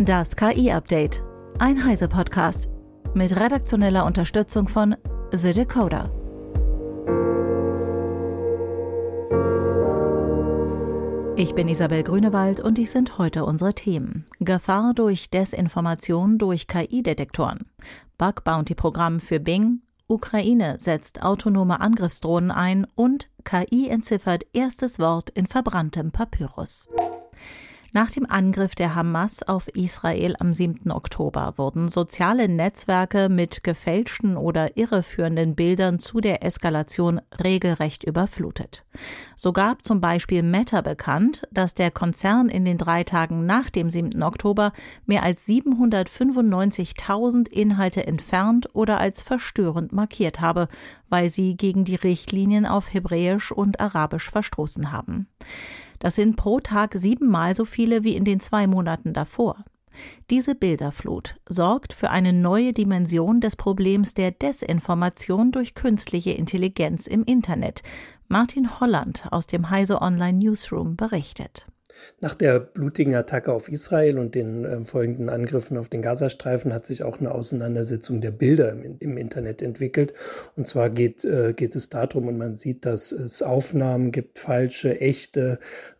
Das KI-Update. Ein Heise-Podcast. Mit redaktioneller Unterstützung von The Decoder. Ich bin Isabel Grünewald und dies sind heute unsere Themen. Gefahr durch Desinformation durch KI-Detektoren. Bug Bounty Programm für Bing. Ukraine setzt autonome Angriffsdrohnen ein und KI entziffert erstes Wort in verbranntem Papyrus. Nach dem Angriff der Hamas auf Israel am 7. Oktober wurden soziale Netzwerke mit gefälschten oder irreführenden Bildern zu der Eskalation regelrecht überflutet. So gab zum Beispiel Meta bekannt, dass der Konzern in den drei Tagen nach dem 7. Oktober mehr als 795.000 Inhalte entfernt oder als verstörend markiert habe, weil sie gegen die Richtlinien auf Hebräisch und Arabisch verstoßen haben. Das sind pro Tag siebenmal so viele wie in den zwei Monaten davor. Diese Bilderflut sorgt für eine neue Dimension des Problems der Desinformation durch künstliche Intelligenz im Internet. Martin Holland aus dem Heise Online Newsroom berichtet. Nach der blutigen Attacke auf Israel und den äh, folgenden Angriffen auf den Gazastreifen hat sich auch eine Auseinandersetzung der Bilder im, im Internet entwickelt. Und zwar geht, äh, geht es darum, und man sieht, dass es Aufnahmen gibt, falsche, echte,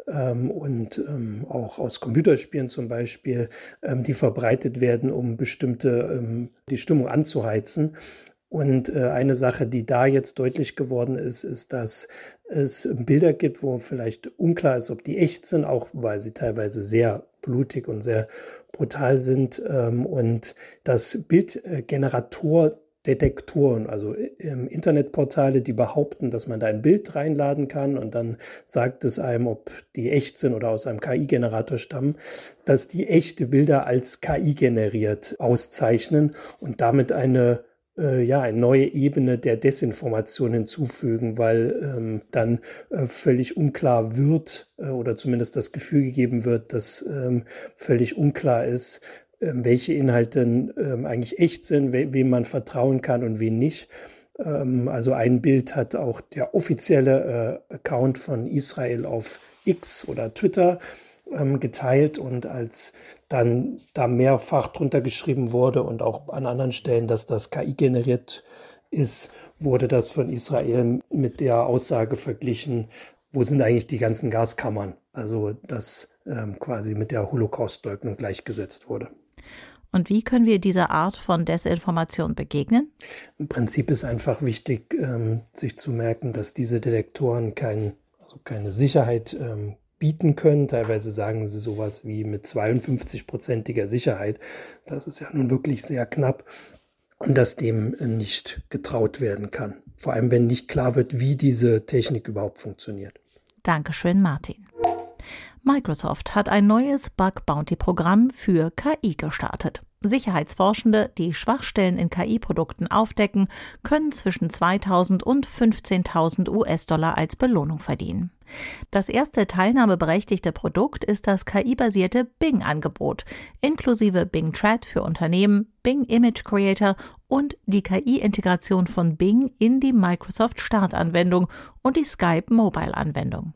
ähm, und ähm, auch aus Computerspielen zum Beispiel, ähm, die verbreitet werden, um bestimmte ähm, die Stimmung anzuheizen. Und äh, eine Sache, die da jetzt deutlich geworden ist, ist, dass es Bilder gibt, wo vielleicht unklar ist, ob die echt sind, auch weil sie teilweise sehr blutig und sehr brutal sind. Ähm, und das Bildgenerator Detektoren, also ähm, Internetportale, die behaupten, dass man da ein Bild reinladen kann und dann sagt es einem, ob die echt sind oder aus einem KI-Generator stammen, dass die echte Bilder als KI generiert auszeichnen und damit eine äh, ja, eine neue Ebene der Desinformation hinzufügen, weil ähm, dann äh, völlig unklar wird äh, oder zumindest das Gefühl gegeben wird, dass ähm, völlig unklar ist, ähm, welche Inhalte ähm, eigentlich echt sind, we wem man vertrauen kann und wen nicht. Ähm, also ein Bild hat auch der offizielle äh, Account von Israel auf X oder Twitter geteilt und als dann da mehrfach drunter geschrieben wurde und auch an anderen Stellen, dass das KI generiert ist, wurde das von Israel mit der Aussage verglichen, wo sind eigentlich die ganzen Gaskammern? Also das ähm, quasi mit der Holocaustleugnung gleichgesetzt wurde. Und wie können wir dieser Art von Desinformation begegnen? Im Prinzip ist einfach wichtig, ähm, sich zu merken, dass diese Detektoren kein, also keine Sicherheit ähm, bieten können. Teilweise sagen sie sowas wie mit 52-prozentiger Sicherheit. Das ist ja nun wirklich sehr knapp und dass dem nicht getraut werden kann. Vor allem, wenn nicht klar wird, wie diese Technik überhaupt funktioniert. Dankeschön, Martin. Microsoft hat ein neues Bug Bounty Programm für KI gestartet. Sicherheitsforschende, die Schwachstellen in KI-Produkten aufdecken, können zwischen 2000 und 15.000 US-Dollar als Belohnung verdienen. Das erste teilnahmeberechtigte Produkt ist das KI-basierte Bing-Angebot, inklusive Bing Chat für Unternehmen, Bing Image Creator und die KI-Integration von Bing in die Microsoft Startanwendung und die Skype Mobile-Anwendung.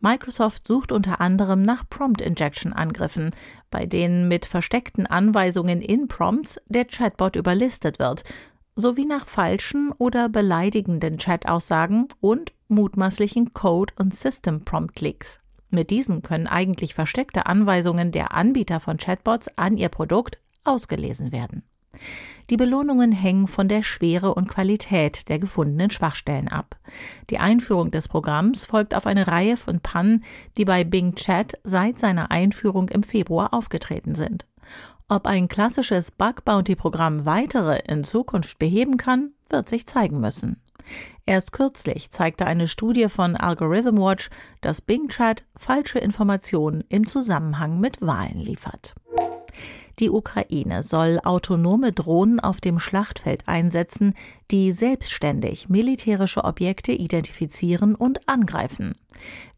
Microsoft sucht unter anderem nach Prompt Injection Angriffen, bei denen mit versteckten Anweisungen in Prompts der Chatbot überlistet wird, sowie nach falschen oder beleidigenden Chat-Aussagen und mutmaßlichen Code- und System-Prompt-Leaks. Mit diesen können eigentlich versteckte Anweisungen der Anbieter von Chatbots an ihr Produkt ausgelesen werden. Die Belohnungen hängen von der Schwere und Qualität der gefundenen Schwachstellen ab. Die Einführung des Programms folgt auf eine Reihe von Pannen, die bei Bing Chat seit seiner Einführung im Februar aufgetreten sind. Ob ein klassisches Bug Bounty Programm weitere in Zukunft beheben kann, wird sich zeigen müssen. Erst kürzlich zeigte eine Studie von Algorithm Watch, dass Bing Chat falsche Informationen im Zusammenhang mit Wahlen liefert. Die Ukraine soll autonome Drohnen auf dem Schlachtfeld einsetzen, die selbstständig militärische Objekte identifizieren und angreifen.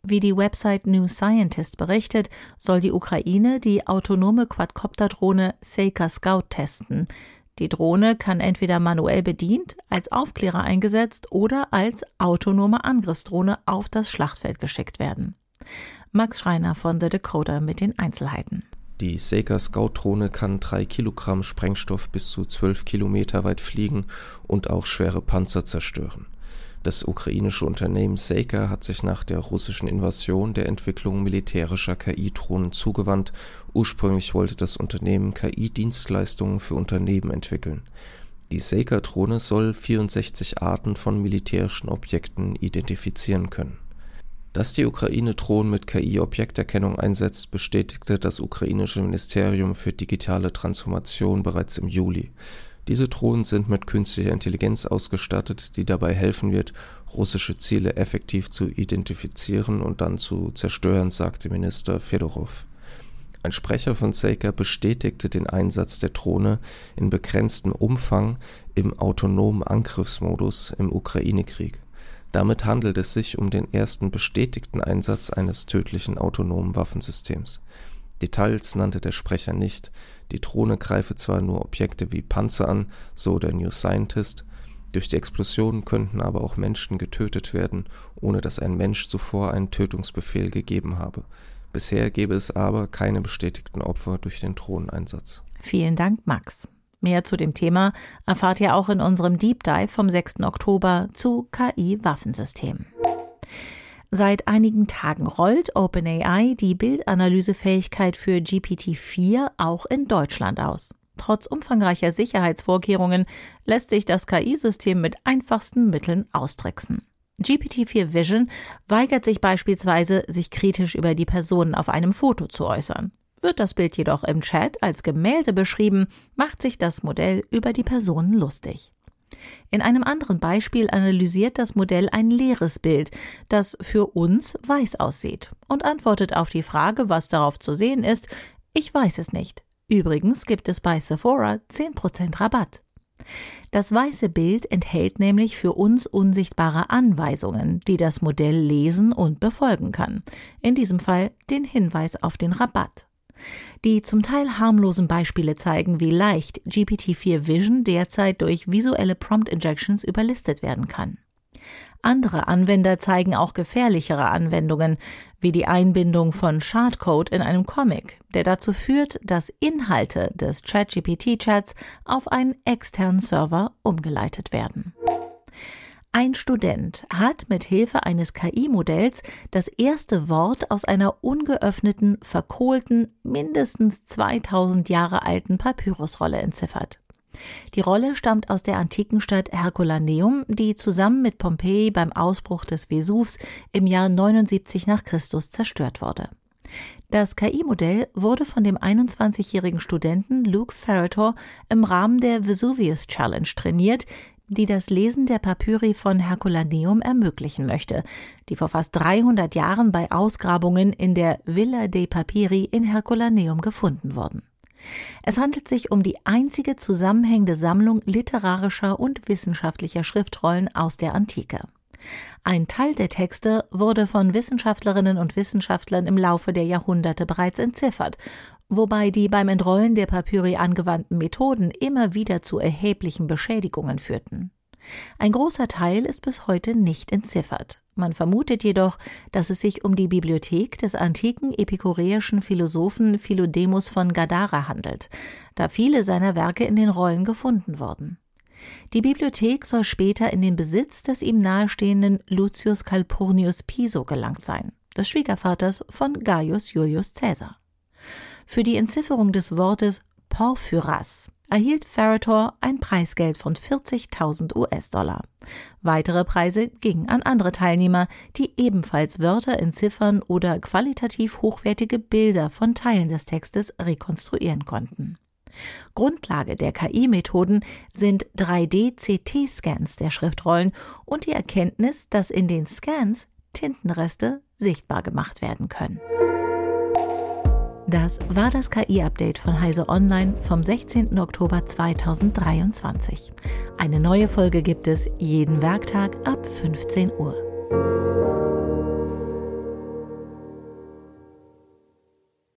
Wie die Website New Scientist berichtet, soll die Ukraine die autonome Quadcopter-Drohne Seika Scout testen. Die Drohne kann entweder manuell bedient, als Aufklärer eingesetzt oder als autonome Angriffsdrohne auf das Schlachtfeld geschickt werden. Max Schreiner von The Decoder mit den Einzelheiten. Die Seeker Scout-Drohne kann drei Kilogramm Sprengstoff bis zu zwölf Kilometer weit fliegen und auch schwere Panzer zerstören. Das ukrainische Unternehmen Seika hat sich nach der russischen Invasion der Entwicklung militärischer KI-Drohnen zugewandt. Ursprünglich wollte das Unternehmen KI-Dienstleistungen für Unternehmen entwickeln. Die Seika-Drohne soll 64 Arten von militärischen Objekten identifizieren können dass die Ukraine Drohnen mit KI-Objekterkennung einsetzt, bestätigte das ukrainische Ministerium für digitale Transformation bereits im Juli. Diese Drohnen sind mit künstlicher Intelligenz ausgestattet, die dabei helfen wird, russische Ziele effektiv zu identifizieren und dann zu zerstören, sagte Minister Fedorov. Ein Sprecher von Seika bestätigte den Einsatz der Drohne in begrenztem Umfang im autonomen Angriffsmodus im Ukraine-Krieg. Damit handelt es sich um den ersten bestätigten Einsatz eines tödlichen autonomen Waffensystems. Details nannte der Sprecher nicht, die Drohne greife zwar nur Objekte wie Panzer an, so der New Scientist, durch die Explosion könnten aber auch Menschen getötet werden, ohne dass ein Mensch zuvor einen Tötungsbefehl gegeben habe. Bisher gäbe es aber keine bestätigten Opfer durch den Drohneneinsatz. Vielen Dank, Max. Mehr zu dem Thema erfahrt ihr auch in unserem Deep Dive vom 6. Oktober zu KI-Waffensystemen. Seit einigen Tagen rollt OpenAI die Bildanalysefähigkeit für GPT-4 auch in Deutschland aus. Trotz umfangreicher Sicherheitsvorkehrungen lässt sich das KI-System mit einfachsten Mitteln austricksen. GPT-4 Vision weigert sich beispielsweise, sich kritisch über die Personen auf einem Foto zu äußern. Wird das Bild jedoch im Chat als Gemälde beschrieben, macht sich das Modell über die Personen lustig. In einem anderen Beispiel analysiert das Modell ein leeres Bild, das für uns weiß aussieht, und antwortet auf die Frage, was darauf zu sehen ist, ich weiß es nicht. Übrigens gibt es bei Sephora 10% Rabatt. Das weiße Bild enthält nämlich für uns unsichtbare Anweisungen, die das Modell lesen und befolgen kann. In diesem Fall den Hinweis auf den Rabatt. Die zum Teil harmlosen Beispiele zeigen, wie leicht GPT-4 Vision derzeit durch visuelle Prompt Injections überlistet werden kann. Andere Anwender zeigen auch gefährlichere Anwendungen, wie die Einbindung von Schadcode in einem Comic, der dazu führt, dass Inhalte des ChatGPT-Chats auf einen externen Server umgeleitet werden. Ein Student hat mit Hilfe eines KI-Modells das erste Wort aus einer ungeöffneten, verkohlten, mindestens 2000 Jahre alten Papyrusrolle entziffert. Die Rolle stammt aus der antiken Stadt Herculaneum, die zusammen mit Pompeji beim Ausbruch des Vesuvs im Jahr 79 nach Christus zerstört wurde. Das KI-Modell wurde von dem 21-jährigen Studenten Luke Ferrator im Rahmen der Vesuvius Challenge trainiert, die das Lesen der Papyri von Herculaneum ermöglichen möchte, die vor fast 300 Jahren bei Ausgrabungen in der Villa dei Papiri in Herculaneum gefunden wurden. Es handelt sich um die einzige zusammenhängende Sammlung literarischer und wissenschaftlicher Schriftrollen aus der Antike. Ein Teil der Texte wurde von Wissenschaftlerinnen und Wissenschaftlern im Laufe der Jahrhunderte bereits entziffert wobei die beim Entrollen der Papyri angewandten Methoden immer wieder zu erheblichen Beschädigungen führten. Ein großer Teil ist bis heute nicht entziffert. Man vermutet jedoch, dass es sich um die Bibliothek des antiken epikureischen Philosophen Philodemus von Gadara handelt, da viele seiner Werke in den Rollen gefunden wurden. Die Bibliothek soll später in den Besitz des ihm nahestehenden Lucius Calpurnius Piso gelangt sein, des Schwiegervaters von Gaius Julius Caesar. Für die Entzifferung des Wortes Porphyras erhielt Ferrator ein Preisgeld von 40.000 US-Dollar. Weitere Preise gingen an andere Teilnehmer, die ebenfalls Wörter entziffern oder qualitativ hochwertige Bilder von Teilen des Textes rekonstruieren konnten. Grundlage der KI-Methoden sind 3D-CT-Scans der Schriftrollen und die Erkenntnis, dass in den Scans Tintenreste sichtbar gemacht werden können. Das war das KI-Update von Heise Online vom 16. Oktober 2023. Eine neue Folge gibt es jeden Werktag ab 15 Uhr.